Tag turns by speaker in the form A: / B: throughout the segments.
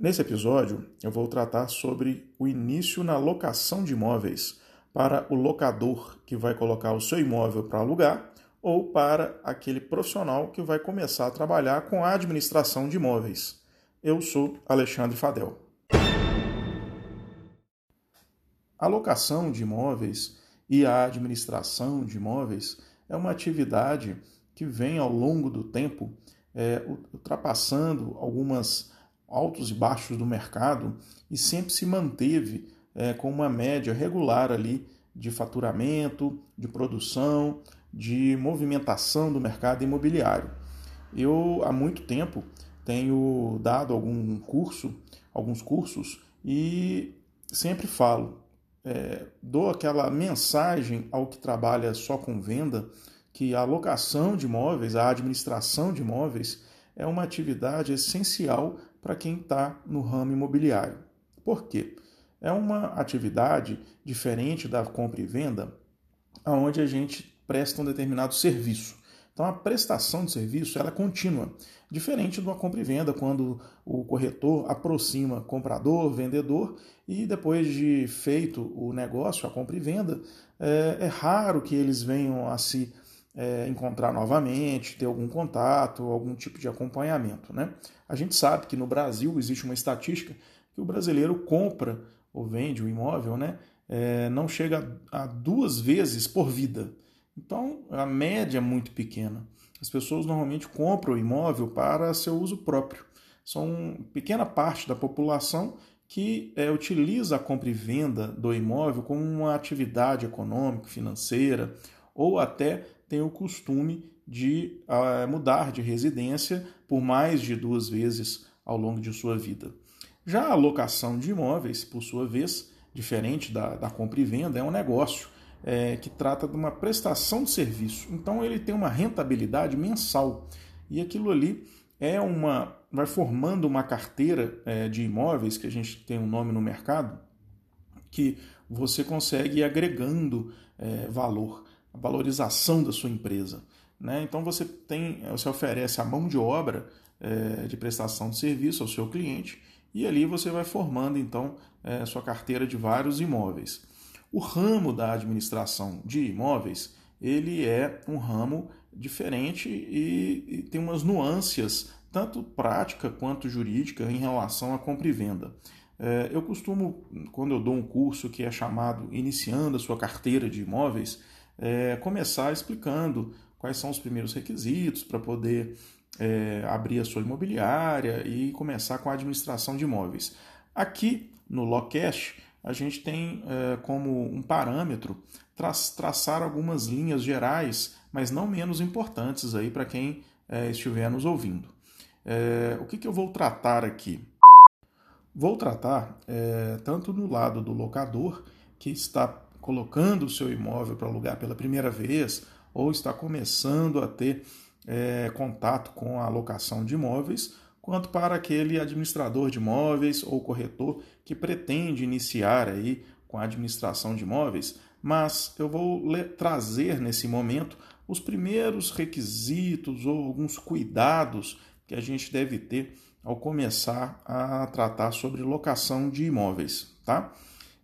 A: Nesse episódio, eu vou tratar sobre o início na locação de imóveis para o locador que vai colocar o seu imóvel para alugar ou para aquele profissional que vai começar a trabalhar com a administração de imóveis. Eu sou Alexandre Fadel. A locação de imóveis e a administração de imóveis é uma atividade que vem ao longo do tempo é, ultrapassando algumas altos e baixos do mercado e sempre se manteve é, com uma média regular ali de faturamento, de produção, de movimentação do mercado imobiliário. Eu há muito tempo tenho dado algum curso, alguns cursos e sempre falo, é, dou aquela mensagem ao que trabalha só com venda que a alocação de imóveis, a administração de imóveis é uma atividade essencial para quem está no ramo imobiliário. Por quê? É uma atividade diferente da compra e venda, onde a gente presta um determinado serviço. Então a prestação de serviço ela é contínua, diferente de uma compra e venda, quando o corretor aproxima comprador, vendedor, e depois de feito o negócio, a compra e venda, é, é raro que eles venham a se é, encontrar novamente, ter algum contato, algum tipo de acompanhamento. Né? A gente sabe que no Brasil existe uma estatística que o brasileiro compra ou vende o imóvel, né? É, não chega a duas vezes por vida. Então, a média é muito pequena. As pessoas normalmente compram o imóvel para seu uso próprio. São pequena parte da população que é, utiliza a compra e venda do imóvel como uma atividade econômica, financeira, ou até tem o costume de uh, mudar de residência por mais de duas vezes ao longo de sua vida. Já a locação de imóveis, por sua vez, diferente da, da compra e venda, é um negócio é, que trata de uma prestação de serviço. Então ele tem uma rentabilidade mensal e aquilo ali é uma vai formando uma carteira é, de imóveis que a gente tem um nome no mercado que você consegue ir agregando é, valor valorização da sua empresa. Né? Então você tem, você oferece a mão de obra é, de prestação de serviço ao seu cliente e ali você vai formando então é, sua carteira de vários imóveis. O ramo da administração de imóveis ele é um ramo diferente e, e tem umas nuances tanto prática quanto jurídica em relação à compra e venda. É, eu costumo, quando eu dou um curso que é chamado Iniciando a sua carteira de imóveis, é, começar explicando quais são os primeiros requisitos para poder é, abrir a sua imobiliária e começar com a administração de imóveis. Aqui no Locast, a gente tem é, como um parâmetro tra traçar algumas linhas gerais, mas não menos importantes aí para quem é, estiver nos ouvindo. É, o que, que eu vou tratar aqui? Vou tratar é, tanto no lado do locador, que está colocando o seu imóvel para alugar pela primeira vez ou está começando a ter é, contato com a alocação de imóveis, quanto para aquele administrador de imóveis ou corretor que pretende iniciar aí com a administração de imóveis, mas eu vou trazer nesse momento os primeiros requisitos ou alguns cuidados que a gente deve ter ao começar a tratar sobre locação de imóveis, tá?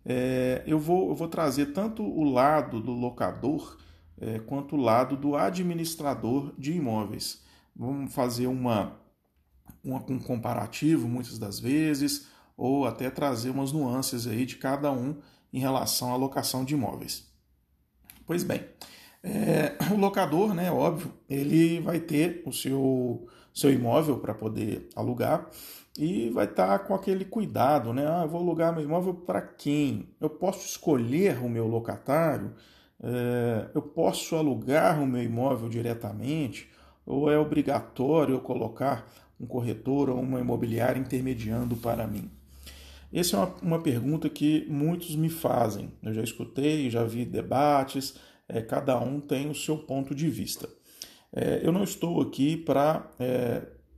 A: É, eu, vou, eu vou trazer tanto o lado do locador é, quanto o lado do administrador de imóveis. Vamos fazer uma, uma, um comparativo muitas das vezes, ou até trazer umas nuances aí de cada um em relação à locação de imóveis. Pois bem, é, o locador, né, óbvio, ele vai ter o seu, seu imóvel para poder alugar e vai estar tá com aquele cuidado, né? Ah, vou alugar meu imóvel para quem? Eu posso escolher o meu locatário? É, eu posso alugar o meu imóvel diretamente? Ou é obrigatório eu colocar um corretor ou uma imobiliária intermediando para mim? Essa é uma, uma pergunta que muitos me fazem. Eu já escutei, já vi debates, é, cada um tem o seu ponto de vista. É, eu não estou aqui para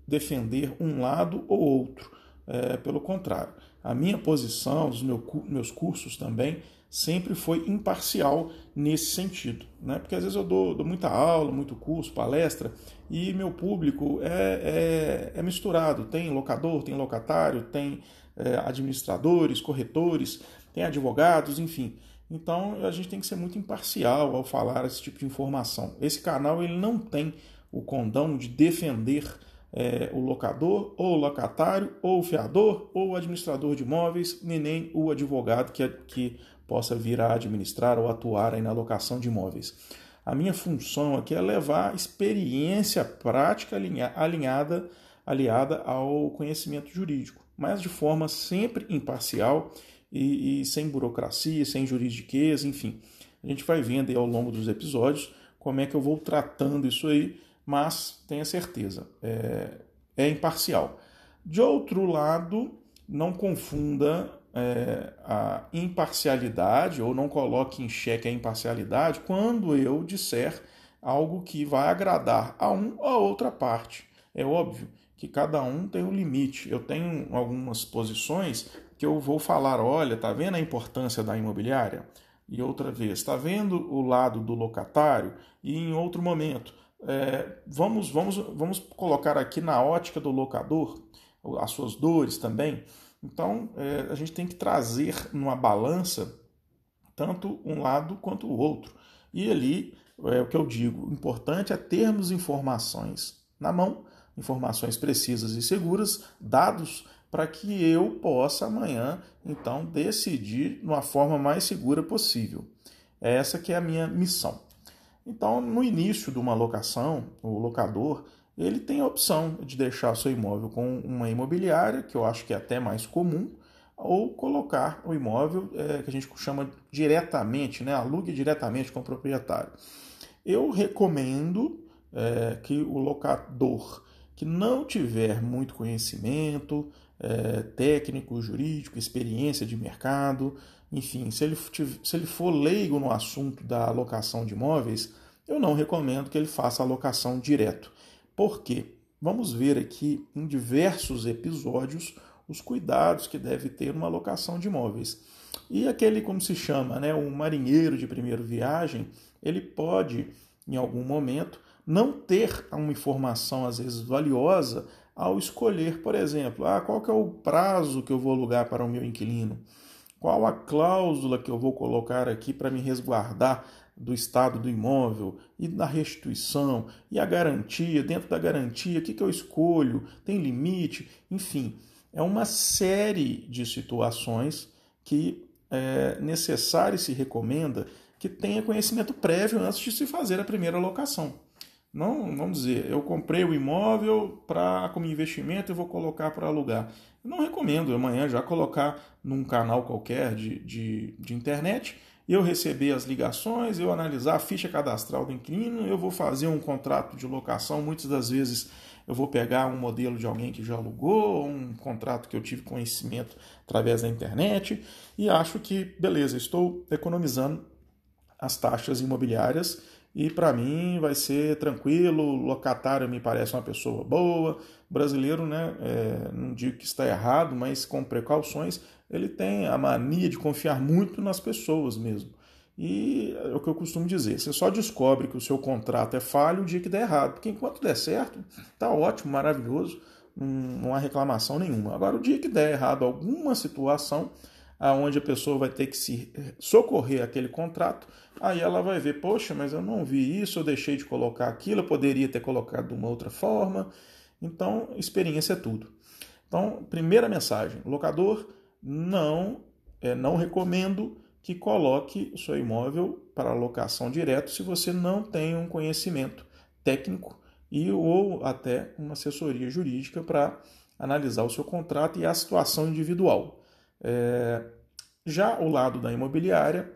A: defender um lado ou outro. É, pelo contrário, a minha posição, os meus cursos também, sempre foi imparcial nesse sentido. Né? Porque às vezes eu dou, dou muita aula, muito curso, palestra, e meu público é, é, é misturado. Tem locador, tem locatário, tem é, administradores, corretores, tem advogados, enfim. Então a gente tem que ser muito imparcial ao falar esse tipo de informação. Esse canal ele não tem o condão de defender é, o locador, ou o locatário, ou o fiador, ou o administrador de imóveis, nem, nem o advogado que, que possa vir a administrar ou atuar aí na locação de imóveis. A minha função aqui é levar experiência prática alinhada, aliada ao conhecimento jurídico, mas de forma sempre imparcial e, e sem burocracia, sem juridiquez, enfim. A gente vai vendo aí ao longo dos episódios como é que eu vou tratando isso aí, mas tenha certeza, é, é imparcial. De outro lado, não confunda é, a imparcialidade ou não coloque em xeque a imparcialidade quando eu disser algo que vai agradar a um ou a outra parte. É óbvio que cada um tem um limite. Eu tenho algumas posições que eu vou falar, olha, tá vendo a importância da imobiliária? E outra vez, está vendo o lado do locatário? E em outro momento, é, vamos, vamos, vamos colocar aqui na ótica do locador as suas dores também. Então, é, a gente tem que trazer numa balança tanto um lado quanto o outro. E ali, é o que eu digo, o importante é termos informações na mão, informações precisas e seguras, dados para que eu possa amanhã, então, decidir de uma forma mais segura possível. É essa que é a minha missão. Então, no início de uma locação, o locador ele tem a opção de deixar seu imóvel com uma imobiliária, que eu acho que é até mais comum, ou colocar o imóvel é, que a gente chama diretamente, né, alugue diretamente com o proprietário. Eu recomendo é, que o locador que não tiver muito conhecimento é, técnico, jurídico, experiência de mercado, enfim, se ele, se ele for leigo no assunto da alocação de imóveis, eu não recomendo que ele faça alocação direto. Por quê? Vamos ver aqui em diversos episódios os cuidados que deve ter uma alocação de imóveis. E aquele, como se chama, né, um marinheiro de primeira viagem, ele pode, em algum momento, não ter uma informação, às vezes, valiosa ao escolher, por exemplo, ah, qual que é o prazo que eu vou alugar para o meu inquilino? Qual a cláusula que eu vou colocar aqui para me resguardar do estado do imóvel e da restituição e a garantia, dentro da garantia, o que, que eu escolho, tem limite, enfim, é uma série de situações que é necessário e se recomenda que tenha conhecimento prévio antes de se fazer a primeira locação. Não, vamos dizer, eu comprei o imóvel para como investimento e vou colocar para alugar. Não recomendo amanhã já colocar num canal qualquer de, de, de internet eu receber as ligações, eu analisar a ficha cadastral do inquilino, eu vou fazer um contrato de locação, muitas das vezes eu vou pegar um modelo de alguém que já alugou, um contrato que eu tive conhecimento através da internet e acho que, beleza, estou economizando as taxas imobiliárias e para mim vai ser tranquilo, o locatário me parece uma pessoa boa, brasileiro, né, é, não digo que está errado, mas com precauções, ele tem a mania de confiar muito nas pessoas mesmo. E é o que eu costumo dizer, você só descobre que o seu contrato é falho o dia que der errado, porque enquanto der certo, tá ótimo, maravilhoso, não há reclamação nenhuma. Agora, o dia que der errado alguma situação, aonde a pessoa vai ter que se socorrer aquele contrato, aí ela vai ver, poxa, mas eu não vi isso, eu deixei de colocar aquilo, eu poderia ter colocado de uma outra forma. Então, experiência é tudo. Então, primeira mensagem: locador, não, é, não recomendo que coloque o seu imóvel para locação direto se você não tem um conhecimento técnico e ou até uma assessoria jurídica para analisar o seu contrato e a situação individual. É, já o lado da imobiliária,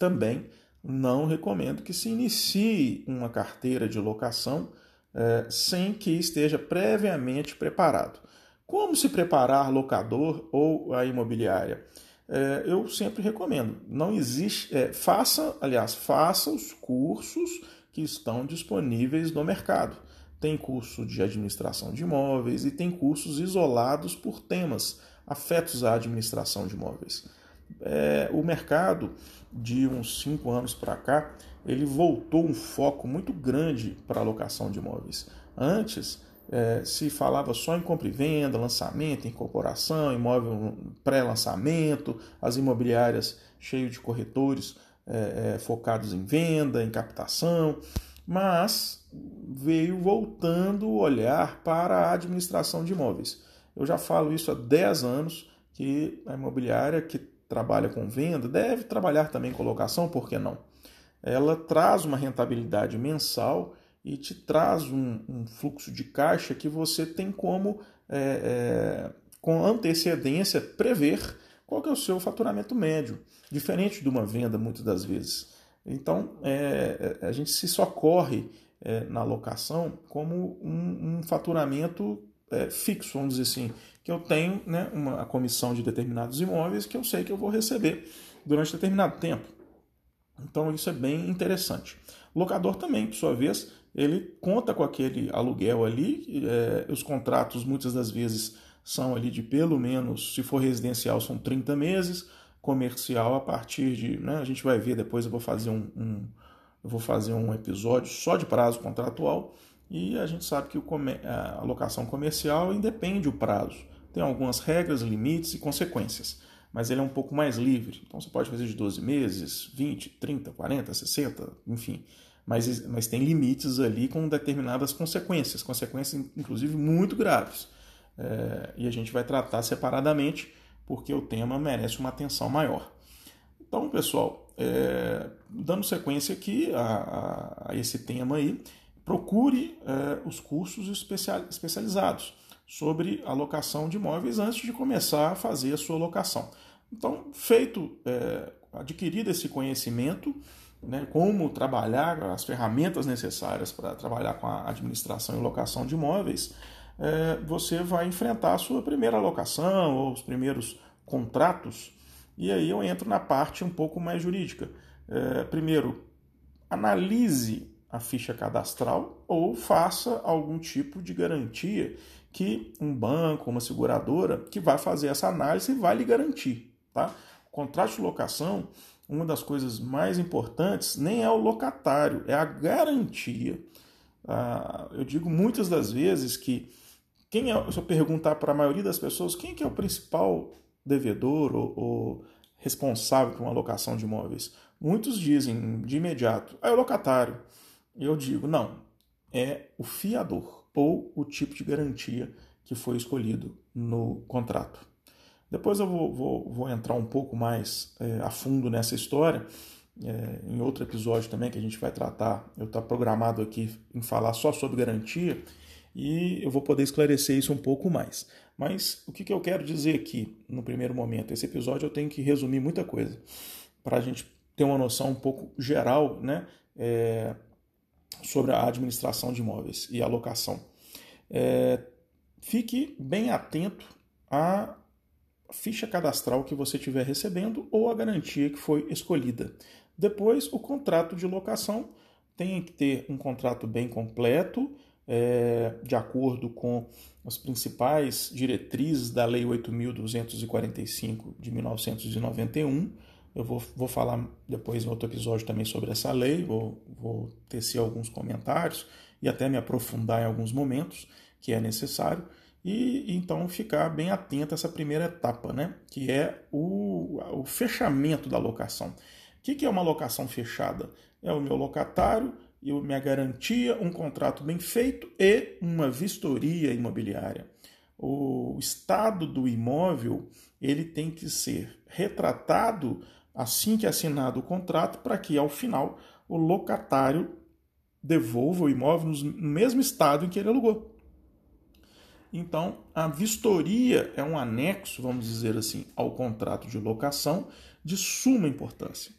A: também não recomendo que se inicie uma carteira de locação é, sem que esteja previamente preparado. Como se preparar locador ou a imobiliária? É, eu sempre recomendo. Não existe. É, faça, aliás, faça os cursos que estão disponíveis no mercado. tem curso de administração de imóveis e tem cursos isolados por temas afetos à administração de imóveis. É, o mercado, de uns cinco anos para cá, ele voltou um foco muito grande para a alocação de imóveis. Antes, é, se falava só em compra e venda, lançamento, incorporação, imóvel pré-lançamento, as imobiliárias cheias de corretores é, é, focados em venda, em captação, mas veio voltando o olhar para a administração de imóveis. Eu já falo isso há 10 anos, que a imobiliária que trabalha com venda deve trabalhar também com locação, por que não? Ela traz uma rentabilidade mensal e te traz um, um fluxo de caixa que você tem como, é, é, com antecedência, prever qual é o seu faturamento médio, diferente de uma venda muitas das vezes. Então, é, é a gente se socorre é, na locação como um, um faturamento é, fixo, vamos dizer assim, que eu tenho né, uma comissão de determinados imóveis que eu sei que eu vou receber durante determinado tempo. Então isso é bem interessante. O locador também, por sua vez, ele conta com aquele aluguel ali, é, os contratos muitas das vezes são ali de pelo menos, se for residencial, são 30 meses, comercial a partir de. Né, a gente vai ver depois, eu vou fazer um, um eu vou fazer um episódio só de prazo contratual e a gente sabe que o, a locação comercial independe o prazo. Tem algumas regras, limites e consequências, mas ele é um pouco mais livre. Então você pode fazer de 12 meses, 20, 30, 40, 60, enfim mas, mas tem limites ali com determinadas consequências, consequências inclusive muito graves. É, e a gente vai tratar separadamente porque o tema merece uma atenção maior. Então, pessoal, é, dando sequência aqui a, a, a, esse tema aí, procure é, os cursos especial, especializados sobre alocação de imóveis antes de começar a fazer a sua locação. Então, feito, é, adquirido esse conhecimento, né, como trabalhar, as ferramentas necessárias para trabalhar com a administração e locação de imóveis, é, você vai enfrentar a sua primeira locação ou os primeiros contratos. E aí eu entro na parte um pouco mais jurídica. É, primeiro, analise a ficha cadastral ou faça algum tipo de garantia que um banco, uma seguradora, que vai fazer essa análise vai lhe garantir. Tá? O contrato de locação uma das coisas mais importantes nem é o locatário, é a garantia. Ah, eu digo muitas das vezes que quem é, se eu perguntar para a maioria das pessoas quem é, é o principal devedor ou, ou responsável por uma locação de imóveis, muitos dizem de imediato, é o locatário. Eu digo, não, é o fiador ou o tipo de garantia que foi escolhido no contrato. Depois eu vou, vou, vou entrar um pouco mais é, a fundo nessa história, é, em outro episódio também que a gente vai tratar. Eu estou programado aqui em falar só sobre garantia e eu vou poder esclarecer isso um pouco mais. Mas o que, que eu quero dizer aqui no primeiro momento? Esse episódio eu tenho que resumir muita coisa para a gente ter uma noção um pouco geral né, é, sobre a administração de imóveis e alocação. É, fique bem atento a ficha cadastral que você estiver recebendo ou a garantia que foi escolhida. Depois, o contrato de locação tem que ter um contrato bem completo, é, de acordo com as principais diretrizes da Lei 8.245 de 1991. Eu vou, vou falar depois em outro episódio também sobre essa lei, vou, vou tecer alguns comentários e até me aprofundar em alguns momentos que é necessário e então ficar bem atento a essa primeira etapa, né? que é o, o fechamento da locação. O que, que é uma locação fechada? É o meu locatário e minha garantia, um contrato bem feito e uma vistoria imobiliária. O estado do imóvel ele tem que ser retratado assim que é assinado o contrato para que ao final o locatário devolva o imóvel no mesmo estado em que ele alugou. Então, a vistoria é um anexo, vamos dizer assim, ao contrato de locação de suma importância.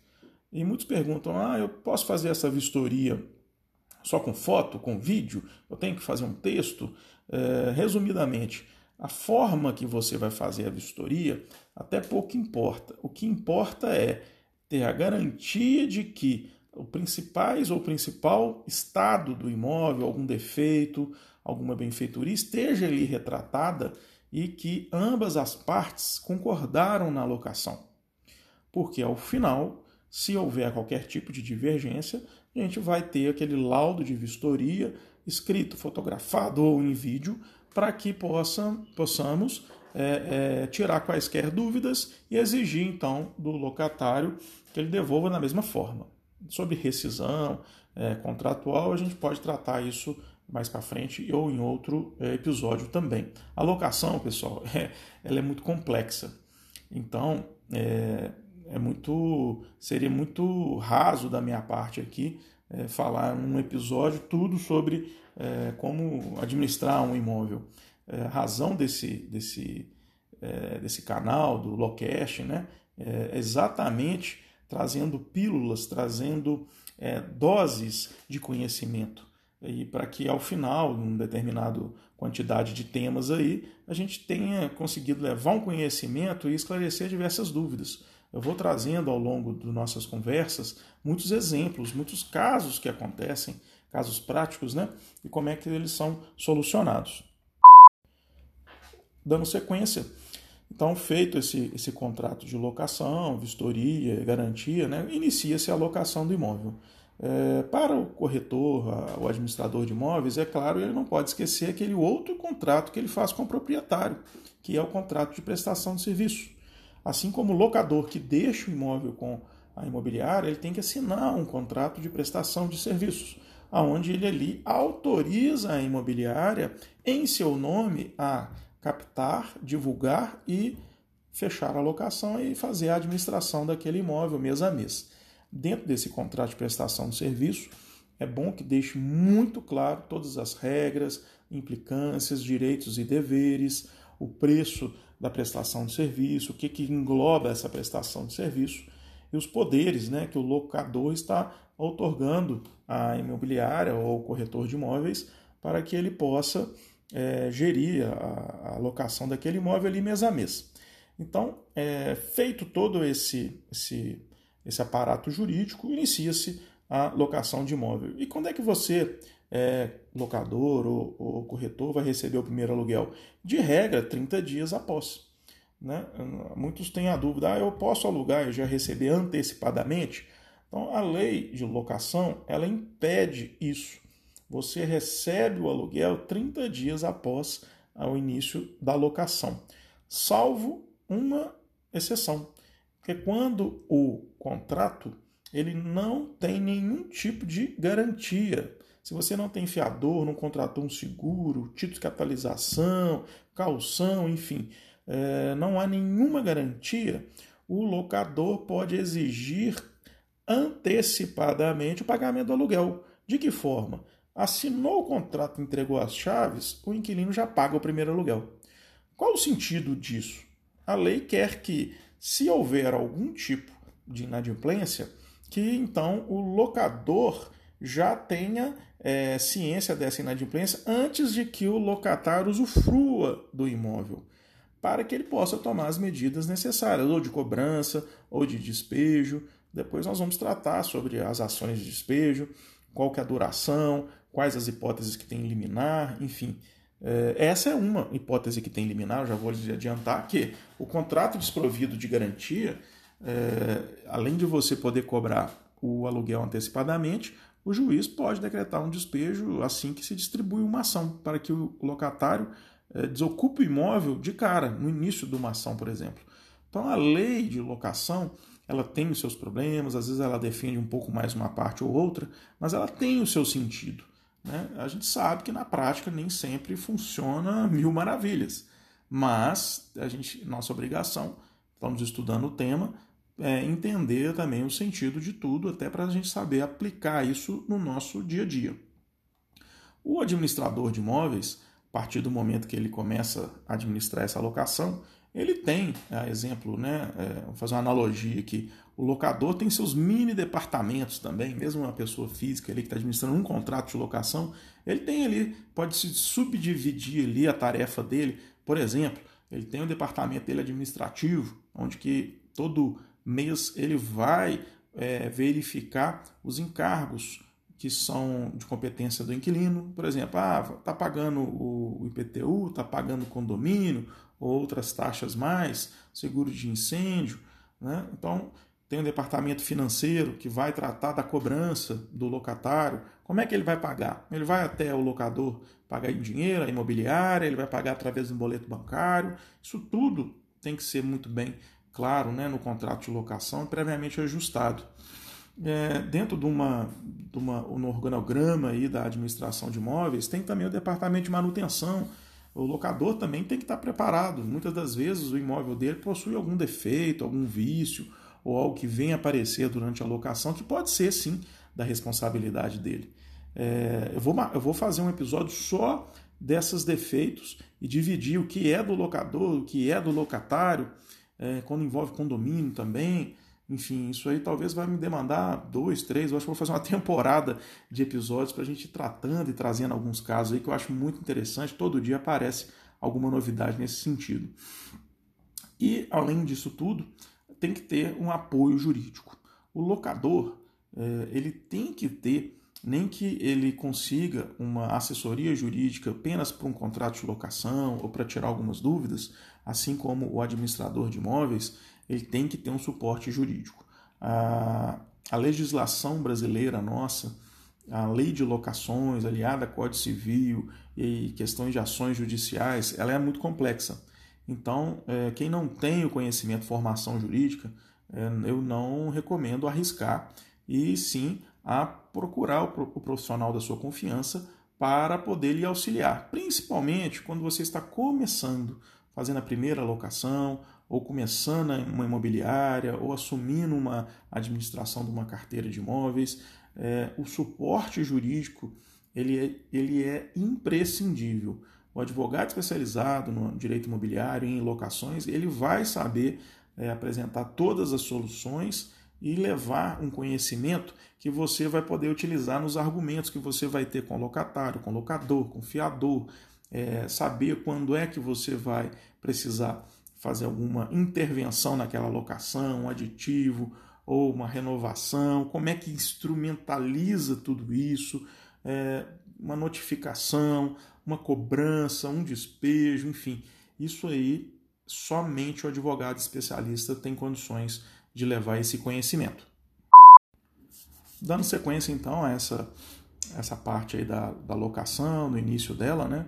A: E muitos perguntam: ah, eu posso fazer essa vistoria só com foto, com vídeo? Eu tenho que fazer um texto? É, resumidamente, a forma que você vai fazer a vistoria até pouco importa. O que importa é ter a garantia de que o principais ou principal estado do imóvel, algum defeito, alguma benfeitoria esteja ali retratada e que ambas as partes concordaram na locação. Porque ao final, se houver qualquer tipo de divergência, a gente vai ter aquele laudo de vistoria escrito, fotografado ou em vídeo, para que possa, possamos é, é, tirar quaisquer dúvidas e exigir então do locatário que ele devolva da mesma forma. Sobre rescisão é, contratual, a gente pode tratar isso mais para frente ou em outro é, episódio também. A locação, pessoal, é, ela é muito complexa. Então, é, é muito seria muito raso da minha parte aqui falar num episódio tudo sobre como administrar um imóvel. É, razão desse, desse, é, desse canal, do Locast, né, é exatamente trazendo pílulas, trazendo é, doses de conhecimento. E para que ao final, num determinado quantidade de temas aí, a gente tenha conseguido levar um conhecimento e esclarecer diversas dúvidas. Eu vou trazendo ao longo de nossas conversas muitos exemplos, muitos casos que acontecem, casos práticos, né? E como é que eles são solucionados. Dando sequência, então, feito esse, esse contrato de locação, vistoria, garantia, né, inicia-se a locação do imóvel. É, para o corretor, a, o administrador de imóveis, é claro, ele não pode esquecer aquele outro contrato que ele faz com o proprietário, que é o contrato de prestação de serviço. Assim como o locador que deixa o imóvel com a imobiliária, ele tem que assinar um contrato de prestação de serviços, aonde ele ali autoriza a imobiliária em seu nome a captar, divulgar e fechar a locação e fazer a administração daquele imóvel mês a mês. Dentro desse contrato de prestação de serviço, é bom que deixe muito claro todas as regras, implicâncias, direitos e deveres, o preço da prestação de serviço, o que, que engloba essa prestação de serviço e os poderes né, que o locador está otorgando à imobiliária ou corretor de imóveis para que ele possa é, gerir a, a locação daquele imóvel ali mês a mês. Então, é, feito todo esse, esse, esse aparato jurídico, inicia-se a locação de imóvel. E quando é que você é, locador ou, ou, corretor vai receber o primeiro aluguel? De regra, 30 dias após. Né? Muitos têm a dúvida, ah, eu posso alugar e já receber antecipadamente? Então, a lei de locação, ela impede isso. Você recebe o aluguel 30 dias após o início da locação, salvo uma exceção, que é quando o contrato ele não tem nenhum tipo de garantia se você não tem fiador, não contratou um seguro, título de capitalização, calção, enfim, é, não há nenhuma garantia, o locador pode exigir antecipadamente o pagamento do aluguel. De que forma? Assinou o contrato, entregou as chaves, o inquilino já paga o primeiro aluguel. Qual o sentido disso? A lei quer que, se houver algum tipo de inadimplência, que então o locador já tenha é, ciência dessa inadimplência antes de que o locatário usufrua do imóvel, para que ele possa tomar as medidas necessárias, ou de cobrança, ou de despejo. Depois nós vamos tratar sobre as ações de despejo, qual que é a duração, quais as hipóteses que tem liminar, enfim. É, essa é uma hipótese que tem liminar, já vou adiantar que o contrato desprovido de garantia, é, além de você poder cobrar o aluguel antecipadamente, o juiz pode decretar um despejo assim que se distribui uma ação, para que o locatário é, desocupe o imóvel de cara, no início de uma ação, por exemplo. Então, a lei de locação ela tem os seus problemas, às vezes ela defende um pouco mais uma parte ou outra, mas ela tem o seu sentido. Né? A gente sabe que na prática nem sempre funciona mil maravilhas, mas a gente, nossa obrigação, estamos estudando o tema, é, entender também o sentido de tudo, até para a gente saber aplicar isso no nosso dia a dia. O administrador de imóveis, a partir do momento que ele começa a administrar essa alocação, ele tem, a exemplo, né, é, vou fazer uma analogia aqui, o locador tem seus mini departamentos também, mesmo uma pessoa física ali que está administrando um contrato de locação, ele tem ali, pode se subdividir ali a tarefa dele, por exemplo, ele tem um departamento dele administrativo, onde que todo mês ele vai é, verificar os encargos que são de competência do inquilino, por exemplo, ah, tá pagando o IPTU, tá pagando o condomínio, outras taxas mais, seguro de incêndio, né? Então, tem um departamento financeiro que vai tratar da cobrança do locatário. Como é que ele vai pagar? Ele vai até o locador pagar em dinheiro, a imobiliária, ele vai pagar através de um boleto bancário. Isso tudo tem que ser muito bem claro né, no contrato de locação, previamente ajustado é, dentro de uma, de uma, no organograma aí da administração de imóveis, tem também o departamento de manutenção. O locador também tem que estar preparado. Muitas das vezes o imóvel dele possui algum defeito, algum vício, ou algo que vem aparecer durante a locação, que pode ser sim da responsabilidade dele. É, eu, vou, eu vou fazer um episódio só desses defeitos e dividir o que é do locador, o que é do locatário, é, quando envolve condomínio também, enfim, isso aí talvez vai me demandar dois, três, eu acho que vou fazer uma temporada de episódios para a gente ir tratando e trazendo alguns casos aí que eu acho muito interessante. Todo dia aparece alguma novidade nesse sentido. E, além disso tudo, tem que ter um apoio jurídico. O locador, é, ele tem que ter, nem que ele consiga uma assessoria jurídica apenas para um contrato de locação ou para tirar algumas dúvidas, assim como o administrador de imóveis, ele tem que ter um suporte jurídico. A, a legislação brasileira nossa, a lei de locações, aliada a Código Civil e questões de ações judiciais, ela é muito complexa. Então, é, quem não tem o conhecimento, formação jurídica, é, eu não recomendo arriscar e sim a procurar o, o profissional da sua confiança para poder lhe auxiliar, principalmente quando você está começando, fazendo a primeira locação ou começando uma imobiliária, ou assumindo uma administração de uma carteira de imóveis, é, o suporte jurídico ele é, ele é imprescindível. O advogado especializado no direito imobiliário em locações, ele vai saber é, apresentar todas as soluções e levar um conhecimento que você vai poder utilizar nos argumentos que você vai ter com o locatário, com o locador, com o fiador, é, saber quando é que você vai precisar fazer alguma intervenção naquela locação, um aditivo ou uma renovação, como é que instrumentaliza tudo isso, é, uma notificação, uma cobrança, um despejo, enfim, isso aí somente o advogado especialista tem condições de levar esse conhecimento. Dando sequência então a essa, essa parte aí da, da locação, no início dela, né?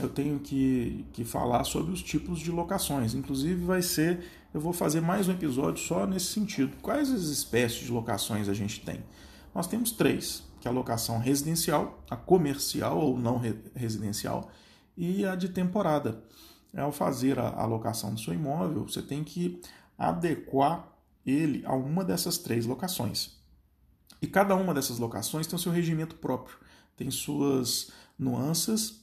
A: Eu tenho que, que falar sobre os tipos de locações. Inclusive, vai ser. Eu vou fazer mais um episódio só nesse sentido. Quais as espécies de locações a gente tem? Nós temos três, que é a locação residencial, a comercial ou não residencial, e a de temporada. Ao fazer a alocação do seu imóvel, você tem que adequar ele a uma dessas três locações. E cada uma dessas locações tem o seu regimento próprio, tem suas nuances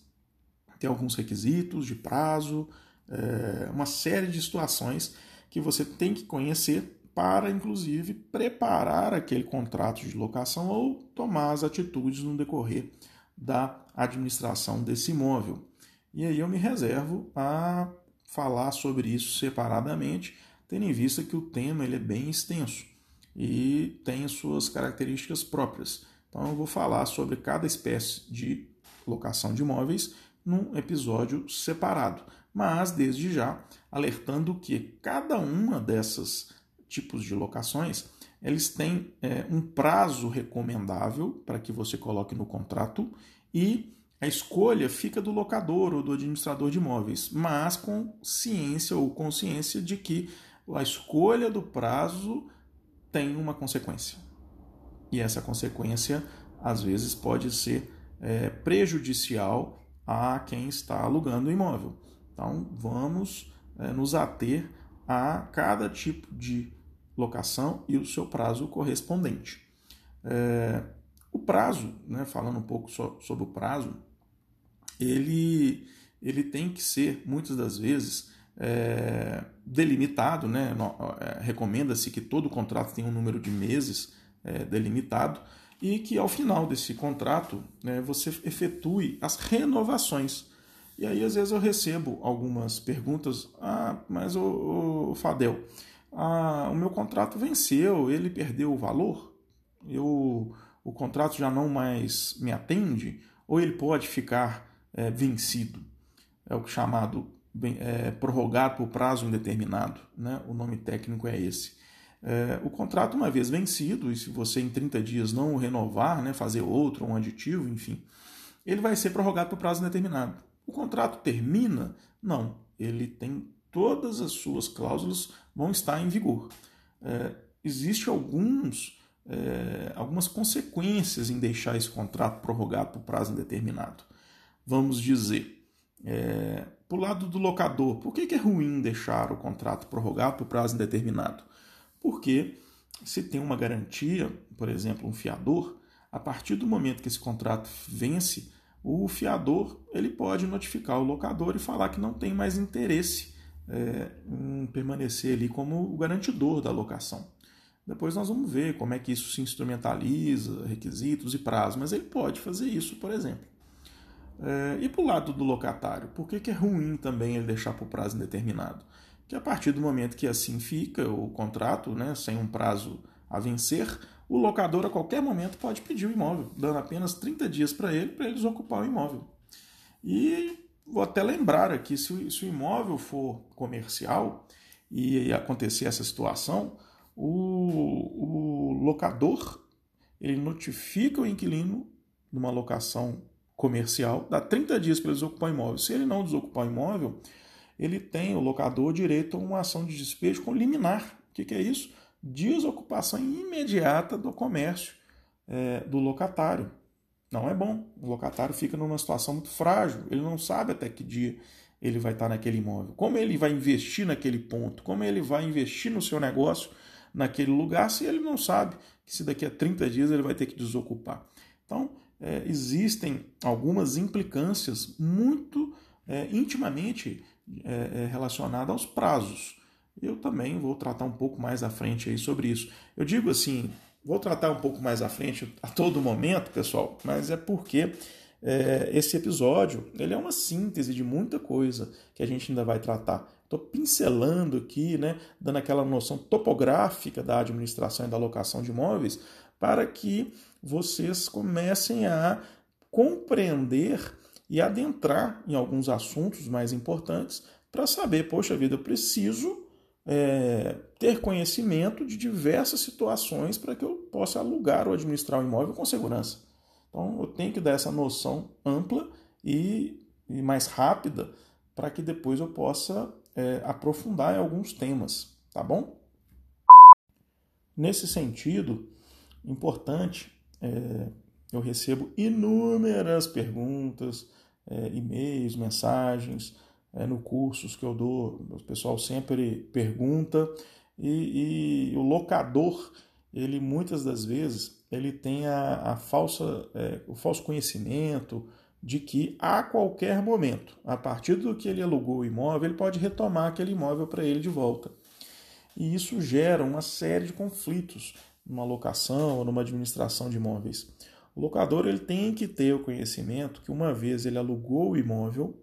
A: tem alguns requisitos de prazo, é, uma série de situações que você tem que conhecer para, inclusive, preparar aquele contrato de locação ou tomar as atitudes no decorrer da administração desse imóvel. E aí eu me reservo a falar sobre isso separadamente, tendo em vista que o tema ele é bem extenso e tem suas características próprias. Então eu vou falar sobre cada espécie de locação de imóveis num episódio separado. Mas, desde já, alertando que cada uma dessas tipos de locações eles têm é, um prazo recomendável para que você coloque no contrato e a escolha fica do locador ou do administrador de imóveis, mas com ciência ou consciência de que a escolha do prazo tem uma consequência. E essa consequência, às vezes, pode ser é, prejudicial a quem está alugando o imóvel. Então, vamos é, nos ater a cada tipo de locação e o seu prazo correspondente. É, o prazo, né, falando um pouco so, sobre o prazo, ele, ele tem que ser, muitas das vezes, é, delimitado, né? É, recomenda-se que todo contrato tenha um número de meses é, delimitado, e que ao final desse contrato né, você efetue as renovações. E aí, às vezes, eu recebo algumas perguntas. Ah, mas o, Fadel, ah, o meu contrato venceu, ele perdeu o valor, eu, o contrato já não mais me atende, ou ele pode ficar é, vencido. É o chamado é, prorrogado por prazo indeterminado. Né? O nome técnico é esse. É, o contrato, uma vez vencido, e se você em 30 dias não renovar, né, fazer outro, um aditivo, enfim, ele vai ser prorrogado por prazo indeterminado. O contrato termina? Não, ele tem todas as suas cláusulas vão estar em vigor. É, Existem alguns, é, algumas consequências em deixar esse contrato prorrogado por prazo indeterminado. Vamos dizer, é, para o lado do locador, por que, que é ruim deixar o contrato prorrogado por prazo indeterminado? Porque se tem uma garantia, por exemplo, um fiador, a partir do momento que esse contrato vence, o fiador ele pode notificar o locador e falar que não tem mais interesse é, em permanecer ali como o garantidor da locação. Depois nós vamos ver como é que isso se instrumentaliza, requisitos e prazos, mas ele pode fazer isso, por exemplo. É, e para o lado do locatário, por que, que é ruim também ele deixar por prazo indeterminado? Que a partir do momento que assim fica o contrato, né, sem um prazo a vencer, o locador a qualquer momento pode pedir o imóvel, dando apenas 30 dias para ele, para eles ocupar o imóvel. E vou até lembrar aqui, se, o imóvel for comercial e acontecer essa situação, o, o locador ele notifica o inquilino numa locação comercial, dá 30 dias para ele desocupar o imóvel. Se ele não desocupar o imóvel, ele tem, o locador, direito a uma ação de despejo com liminar. O que, que é isso? Desocupação imediata do comércio é, do locatário. Não é bom. O locatário fica numa situação muito frágil. Ele não sabe até que dia ele vai estar naquele imóvel. Como ele vai investir naquele ponto? Como ele vai investir no seu negócio naquele lugar se ele não sabe que se daqui a 30 dias ele vai ter que desocupar? Então, é, existem algumas implicâncias muito é, intimamente é, é, relacionadas aos prazos. Eu também vou tratar um pouco mais à frente aí sobre isso. Eu digo assim, vou tratar um pouco mais à frente a todo momento, pessoal, mas é porque é, esse episódio ele é uma síntese de muita coisa que a gente ainda vai tratar. Estou pincelando aqui, né, dando aquela noção topográfica da administração e da alocação de imóveis, para que vocês comecem a compreender e adentrar em alguns assuntos mais importantes para saber, poxa vida, eu preciso é, ter conhecimento de diversas situações para que eu possa alugar ou administrar o um imóvel com segurança. Então, eu tenho que dar essa noção ampla e, e mais rápida para que depois eu possa é, aprofundar em alguns temas, tá bom? Nesse sentido, importante, é, eu recebo inúmeras perguntas, é, e-mails, mensagens, é, no cursos que eu dou, o pessoal sempre pergunta e, e o locador, ele muitas das vezes, ele tem a, a falsa, é, o falso conhecimento de que a qualquer momento, a partir do que ele alugou o imóvel, ele pode retomar aquele imóvel para ele de volta. E isso gera uma série de conflitos numa locação ou numa administração de imóveis. O locador ele tem que ter o conhecimento que uma vez ele alugou o imóvel,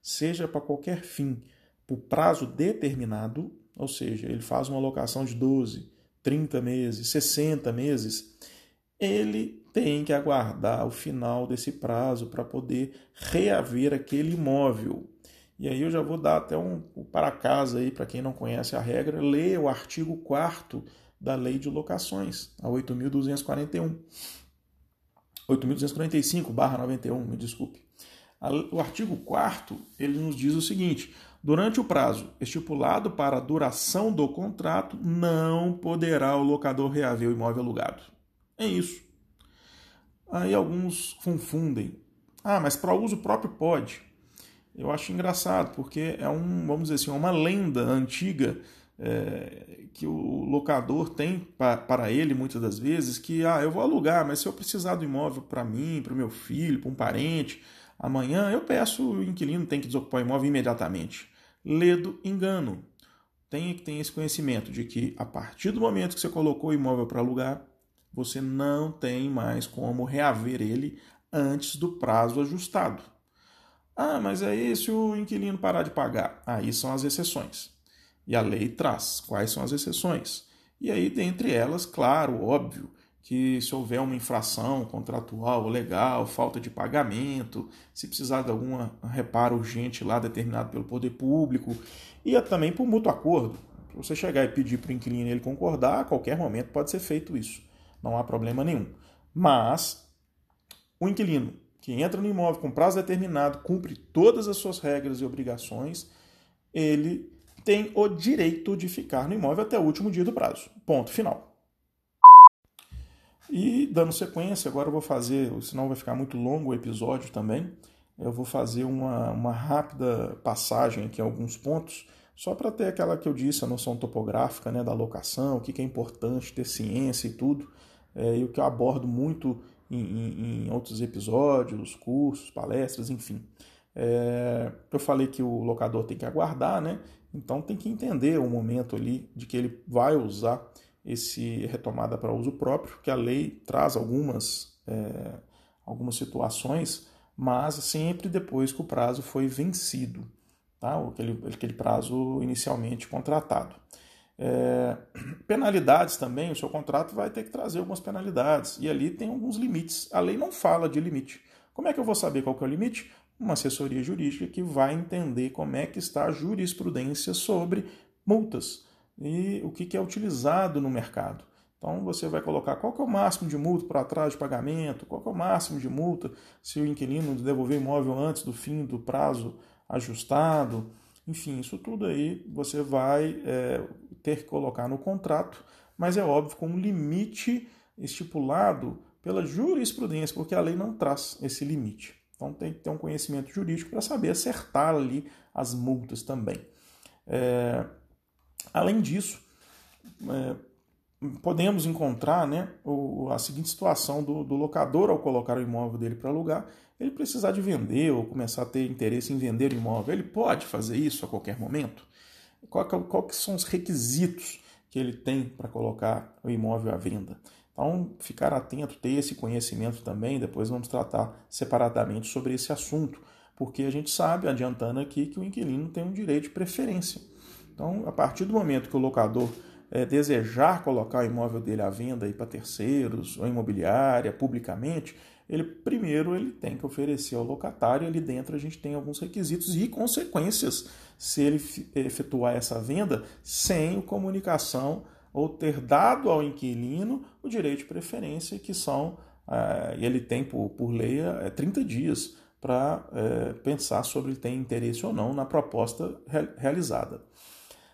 A: seja para qualquer fim, por prazo determinado, ou seja, ele faz uma locação de 12, 30 meses, 60 meses, ele tem que aguardar o final desse prazo para poder reaver aquele imóvel. E aí eu já vou dar até um, um para casa aí para quem não conhece a regra, lê o artigo 4 da Lei de Locações, a 8.241. 8.245/91, me desculpe. O artigo 4 ele nos diz o seguinte: durante o prazo estipulado para a duração do contrato, não poderá o locador reaver o imóvel alugado. É isso. Aí alguns confundem. Ah, mas para uso próprio pode. Eu acho engraçado, porque é um, vamos dizer assim, uma lenda antiga é, que o locador tem pa, para ele muitas das vezes que ah, eu vou alugar, mas se eu precisar do imóvel para mim, para o meu filho, para um parente, amanhã eu peço o inquilino tem que desocupar o imóvel imediatamente. Ledo engano. Tenha que ter esse conhecimento de que a partir do momento que você colocou o imóvel para alugar, você não tem mais como reaver ele antes do prazo ajustado. Ah, mas aí se o inquilino parar de pagar? Aí são as exceções. E a lei traz quais são as exceções. E aí, dentre elas, claro, óbvio, que se houver uma infração contratual, legal, falta de pagamento, se precisar de algum reparo urgente lá determinado pelo poder público, e é também por mútuo acordo. Se você chegar e pedir para o inquilino ele concordar, a qualquer momento pode ser feito isso. Não há problema nenhum. Mas o inquilino que entra no imóvel com prazo determinado, cumpre todas as suas regras e obrigações, ele tem o direito de ficar no imóvel até o último dia do prazo. Ponto final. E dando sequência, agora eu vou fazer, senão vai ficar muito longo o episódio também, eu vou fazer uma, uma rápida passagem aqui, alguns pontos, só para ter aquela que eu disse, a noção topográfica né, da locação, o que, que é importante ter ciência e tudo, é, e o que eu abordo muito em, em, em outros episódios, cursos, palestras, enfim. É, eu falei que o locador tem que aguardar, né? Então tem que entender o momento ali de que ele vai usar esse retomada para uso próprio, que a lei traz algumas, é, algumas situações, mas sempre depois que o prazo foi vencido, tá? aquele, aquele prazo inicialmente contratado. É, penalidades também, o seu contrato vai ter que trazer algumas penalidades, e ali tem alguns limites. A lei não fala de limite. Como é que eu vou saber qual que é o limite? Uma assessoria jurídica que vai entender como é que está a jurisprudência sobre multas e o que é utilizado no mercado. Então você vai colocar qual é o máximo de multa por atraso de pagamento, qual é o máximo de multa se o inquilino devolver imóvel antes do fim do prazo ajustado. Enfim, isso tudo aí você vai é, ter que colocar no contrato, mas é óbvio com um limite estipulado pela jurisprudência, porque a lei não traz esse limite. Então tem que ter um conhecimento jurídico para saber acertar ali as multas também. É, Além disso, é, podemos encontrar né, o, a seguinte situação do, do, locador ao colocar o imóvel dele para alugar, ele precisar de vender ou começar a ter interesse em vender o imóvel. Ele pode fazer isso a qualquer momento? Qual, qual que são os requisitos que ele tem para colocar o imóvel à venda? Então, ficar atento, ter esse conhecimento também, depois vamos tratar separadamente sobre esse assunto, porque a gente sabe, adiantando aqui, que o inquilino tem um direito de preferência. Então, a partir do momento que o locador é, desejar colocar o imóvel dele à venda para terceiros ou imobiliária, publicamente, ele primeiro ele tem que oferecer ao locatário, ali dentro a gente tem alguns requisitos e consequências se ele efetuar essa venda sem comunicação ou ter dado ao inquilino o direito de preferência, que são, é, ele tem por, por lei é, 30 dias para é, pensar sobre ele tem interesse ou não na proposta realizada.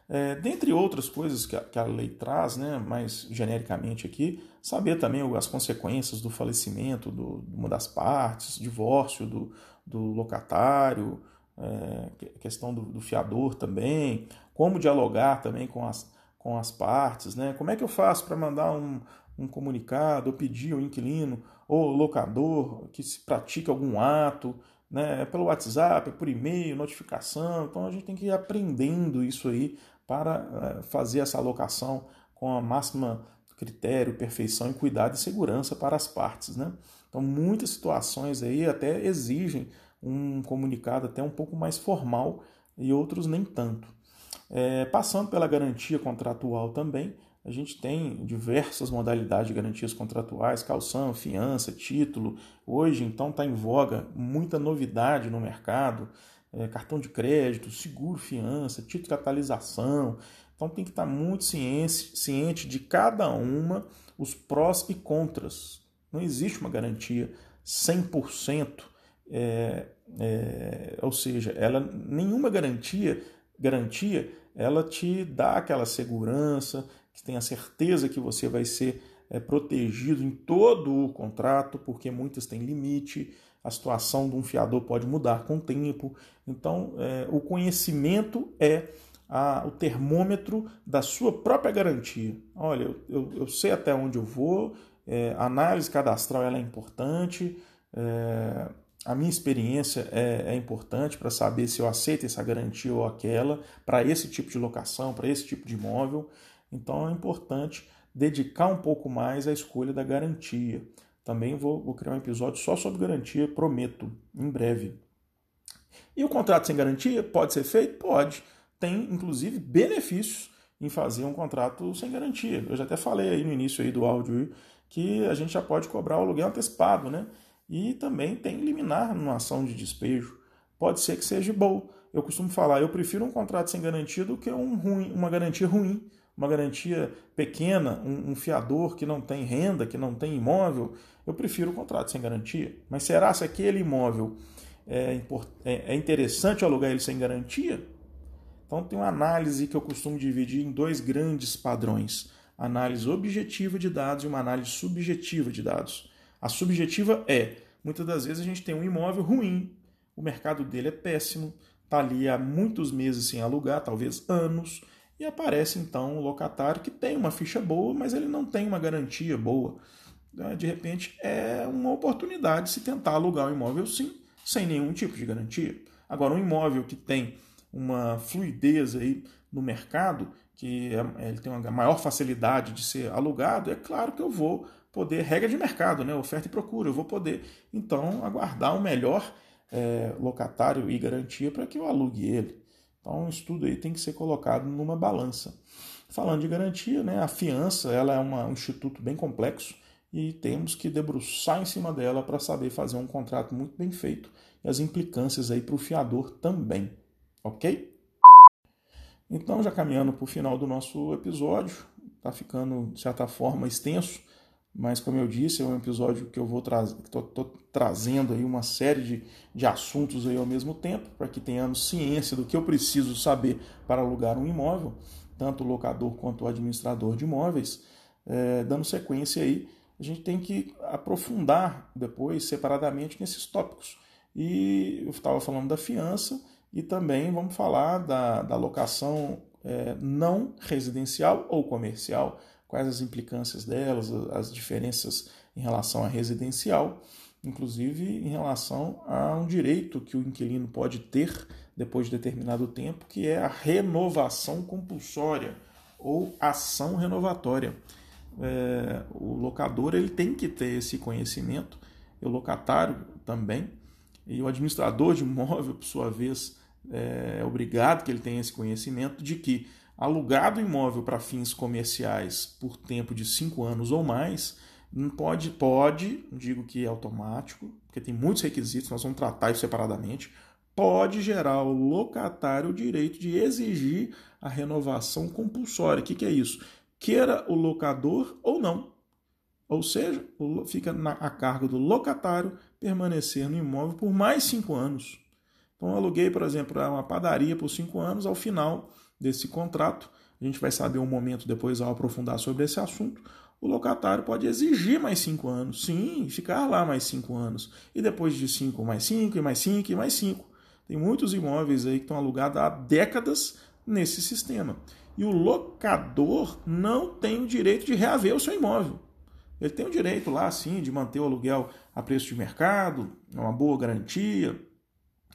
A: É, dentre outras coisas que a, que a, lei traz, né, mais genericamente aqui, saber também as consequências do falecimento do, de uma das partes, divórcio do, do locatário, é, questão do, do, fiador também, como dialogar também com as, com as partes, né, como é que eu faço para mandar um, um comunicado, ou pedir ao inquilino ou locador que se pratique algum ato, né, pelo WhatsApp, por e-mail, notificação. Então a gente tem que ir aprendendo isso aí para eh, fazer essa alocação com a máxima critério, perfeição e cuidado e segurança para as partes. Né? Então, muitas situações aí até exigem um comunicado até um pouco mais formal e outros nem tanto. É, passando pela garantia contratual também, a gente tem diversas modalidades de garantias contratuais, calção, fiança, título. Hoje, então, está em voga muita novidade no mercado é, cartão de crédito, seguro fiança, título de catalisação. Então tem que estar muito ciente, ciente de cada uma, os prós e contras. Não existe uma garantia 100%, é, é, ou seja, ela, nenhuma garantia, garantia ela te dá aquela segurança, que tem a certeza que você vai ser é, protegido em todo o contrato, porque muitas têm limite, a situação de um fiador pode mudar com o tempo. Então, é, o conhecimento é a, o termômetro da sua própria garantia. Olha, eu, eu, eu sei até onde eu vou, é, a análise cadastral ela é importante, é, a minha experiência é, é importante para saber se eu aceito essa garantia ou aquela, para esse tipo de locação, para esse tipo de imóvel. Então, é importante dedicar um pouco mais à escolha da garantia. Também vou, vou criar um episódio só sobre garantia, prometo, em breve. E o contrato sem garantia pode ser feito? Pode. tem inclusive benefícios em fazer um contrato sem garantia. Eu já até falei aí no início aí do áudio que a gente já pode cobrar o aluguel antecipado, né? E também tem liminar numa ação de despejo. Pode ser que seja bom. Eu costumo falar, eu prefiro um contrato sem garantia do que um ruim, uma garantia ruim, uma garantia pequena, um, um fiador que não tem renda, que não tem imóvel. Eu prefiro o contrato sem garantia. Mas será se aquele imóvel é, é, é interessante alugar ele sem garantia? Então tem uma análise que eu costumo dividir em dois grandes padrões: análise objetiva de dados e uma análise subjetiva de dados. A subjetiva é, muitas das vezes a gente tem um imóvel ruim, o mercado dele é péssimo, está ali há muitos meses sem alugar, talvez anos, e aparece então um locatário que tem uma ficha boa, mas ele não tem uma garantia boa. De repente é uma oportunidade de se tentar alugar um imóvel sim, sem nenhum tipo de garantia. Agora, um imóvel que tem uma fluidez aí no mercado, que é, ele tem uma maior facilidade de ser alugado, é claro que eu vou poder, regra de mercado, né? oferta e procura, eu vou poder então aguardar o melhor é, locatário e garantia para que eu alugue ele. Então, isso tudo aí tem que ser colocado numa balança. Falando de garantia, né, a fiança ela é uma, um instituto bem complexo e temos que debruçar em cima dela para saber fazer um contrato muito bem feito e as implicâncias aí para o fiador também ok? Então, já caminhando para o final do nosso episódio, está ficando de certa forma extenso, mas como eu disse, é um episódio que eu vou trazer, estou trazendo aí uma série de, de assuntos aí ao mesmo tempo, para que tenhamos ciência do que eu preciso saber para alugar um imóvel, tanto o locador quanto o administrador de imóveis. É, dando sequência aí, a gente tem que aprofundar depois, separadamente, nesses tópicos. E eu estava falando da fiança, e também vamos falar da, da locação é, não residencial ou comercial, quais as implicâncias delas, as diferenças em relação à residencial, inclusive em relação a um direito que o inquilino pode ter depois de determinado tempo, que é a renovação compulsória ou ação renovatória. É, o locador ele tem que ter esse conhecimento, o locatário também, e o administrador de imóvel, por sua vez, é obrigado que ele tenha esse conhecimento de que alugado imóvel para fins comerciais por tempo de cinco anos ou mais pode, pode, digo que é automático, porque tem muitos requisitos, nós vamos tratar isso separadamente, pode gerar ao locatário o direito de exigir a renovação compulsória. O que, que é isso? Queira o locador ou não. Ou seja, fica na, a cargo do locatário permanecer no imóvel por mais cinco anos. Então, eu aluguei, por exemplo, uma padaria por cinco anos. Ao final desse contrato, a gente vai saber um momento depois ao aprofundar sobre esse assunto. O locatário pode exigir mais cinco anos, sim, ficar lá mais cinco anos. E depois de cinco, mais cinco, e mais cinco, e mais cinco. Tem muitos imóveis aí que estão alugados há décadas nesse sistema. E o locador não tem o direito de reaver o seu imóvel. Ele tem o direito lá, sim, de manter o aluguel a preço de mercado, uma boa garantia,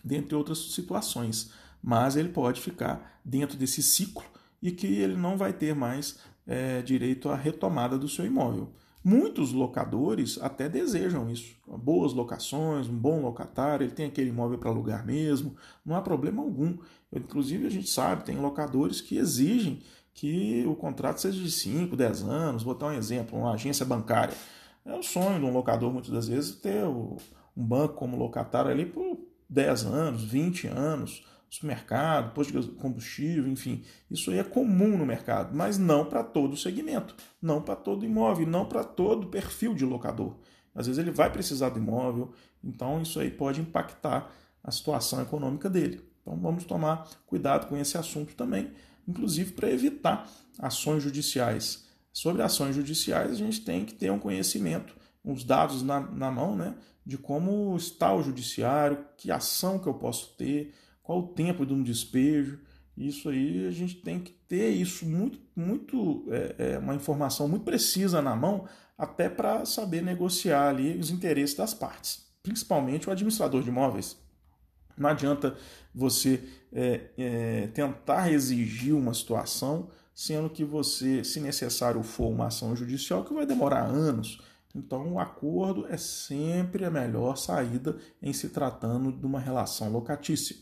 A: dentre outras situações. Mas ele pode ficar dentro desse ciclo e que ele não vai ter mais é, direito à retomada do seu imóvel. Muitos locadores até desejam isso. Boas locações, um bom locatário, ele tem aquele imóvel para alugar mesmo, não há problema algum. Inclusive, a gente sabe, tem locadores que exigem que o contrato seja de 5, 10 anos. Vou dar um exemplo: uma agência bancária. É o sonho de um locador, muitas das vezes, ter um banco como locatário ali por 10 anos, 20 anos, supermercado, posto de combustível, enfim. Isso aí é comum no mercado, mas não para todo segmento, não para todo imóvel, não para todo perfil de locador. Às vezes ele vai precisar do imóvel, então isso aí pode impactar a situação econômica dele. Então vamos tomar cuidado com esse assunto também, inclusive para evitar ações judiciais. Sobre ações judiciais, a gente tem que ter um conhecimento, uns dados na, na mão, né? de como está o judiciário, que ação que eu posso ter, qual o tempo de um despejo. Isso aí a gente tem que ter isso muito, muito é, é uma informação muito precisa na mão, até para saber negociar ali os interesses das partes, principalmente o administrador de imóveis. Não adianta você é, é, tentar exigir uma situação, sendo que você, se necessário for uma ação judicial, que vai demorar anos então, o acordo é sempre a melhor saída em se tratando de uma relação locatícia.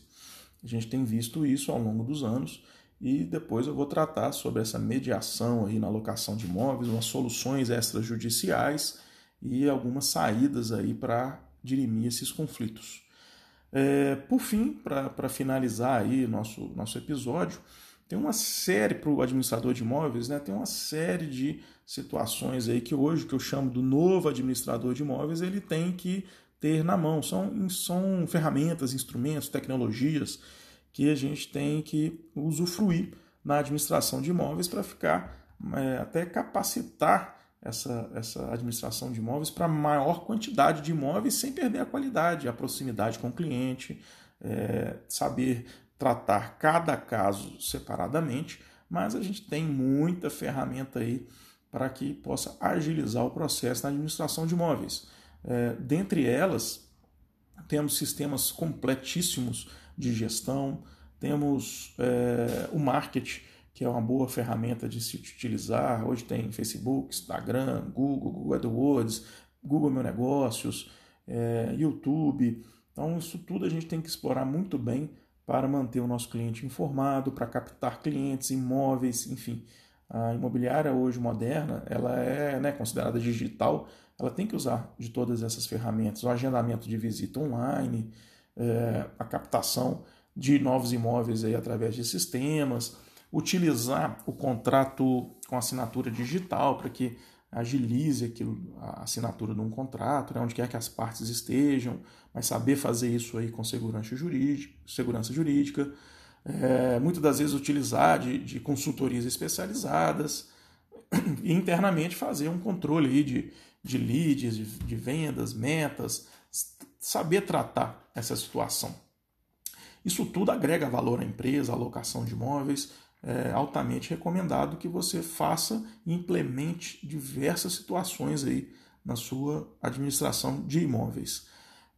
A: A gente tem visto isso ao longo dos anos e depois eu vou tratar sobre essa mediação aí na locação de imóveis, umas soluções extrajudiciais e algumas saídas aí para dirimir esses conflitos. É, por fim, para finalizar aí nosso, nosso episódio, tem uma série para o administrador de imóveis, né? Tem uma série de situações aí que hoje que eu chamo do novo administrador de imóveis, ele tem que ter na mão. São, são ferramentas, instrumentos, tecnologias que a gente tem que usufruir na administração de imóveis para ficar é, até capacitar essa, essa administração de imóveis para maior quantidade de imóveis sem perder a qualidade, a proximidade com o cliente, é, saber tratar cada caso separadamente, mas a gente tem muita ferramenta aí para que possa agilizar o processo na administração de imóveis. É, dentre elas, temos sistemas completíssimos de gestão, temos é, o marketing, que é uma boa ferramenta de se utilizar. Hoje tem Facebook, Instagram, Google, Google AdWords, Google Meu Negócios, é, YouTube. Então, isso tudo a gente tem que explorar muito bem para manter o nosso cliente informado, para captar clientes, imóveis, enfim. A imobiliária hoje moderna, ela é né, considerada digital, ela tem que usar de todas essas ferramentas, o agendamento de visita online, é, a captação de novos imóveis aí através de sistemas, utilizar o contrato com assinatura digital para que agilize aquilo, a assinatura de um contrato, né, onde quer que as partes estejam, mas saber fazer isso aí com segurança jurídica, segurança jurídica é, muitas das vezes utilizar de, de consultorias especializadas e internamente fazer um controle aí de, de leads, de, de vendas, metas, saber tratar essa situação. Isso tudo agrega valor à empresa, alocação de imóveis. É altamente recomendado que você faça e implemente diversas situações aí na sua administração de imóveis.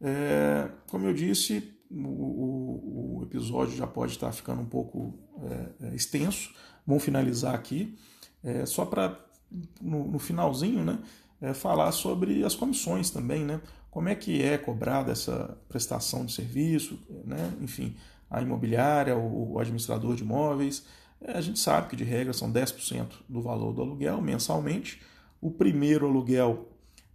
A: É, como eu disse, o, o, episódio já pode estar ficando um pouco é, é extenso. Vamos finalizar aqui. É, só para, no, no, finalzinho, né, é, falar sobre as comissões também, né? Como é que é cobrada essa prestação de serviço, né? Enfim, a imobiliária, o, o administrador de imóveis. É, a gente sabe que, de regra, são 10% do valor do aluguel mensalmente. O primeiro aluguel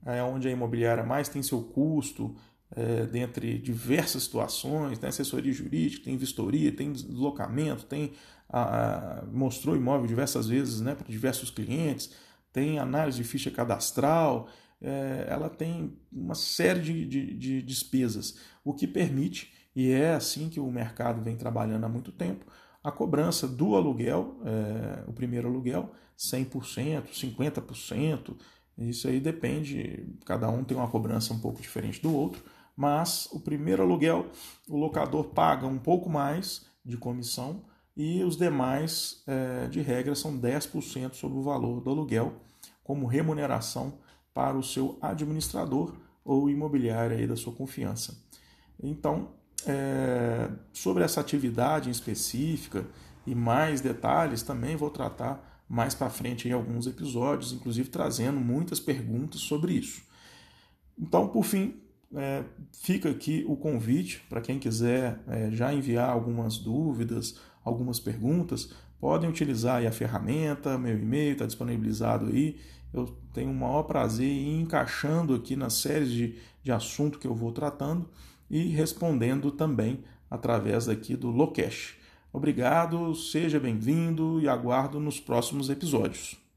A: é onde a imobiliária mais tem seu custo, é, dentre diversas situações, tem assessoria jurídica, tem vistoria, tem deslocamento, tem a, a, mostrou imóvel diversas vezes né, para diversos clientes, tem análise de ficha cadastral, é, ela tem uma série de, de, de despesas, o que permite, e é assim que o mercado vem trabalhando há muito tempo, a cobrança do aluguel, é, o primeiro aluguel, 100%, 50%, isso aí depende, cada um tem uma cobrança um pouco diferente do outro, mas o primeiro aluguel o locador paga um pouco mais de comissão e os demais, é, de regra, são 10% sobre o valor do aluguel como remuneração para o seu administrador ou imobiliário da sua confiança. Então, é, sobre essa atividade em específica e mais detalhes também vou tratar mais para frente em alguns episódios, inclusive trazendo muitas perguntas sobre isso. Então, por fim, é, fica aqui o convite para quem quiser é, já enviar algumas dúvidas, algumas perguntas, podem utilizar a ferramenta, meu e-mail está disponibilizado aí. Eu tenho o maior prazer em encaixando aqui nas séries de, de assunto que eu vou tratando e respondendo também através aqui do Locash. Obrigado, seja bem-vindo e aguardo nos próximos episódios.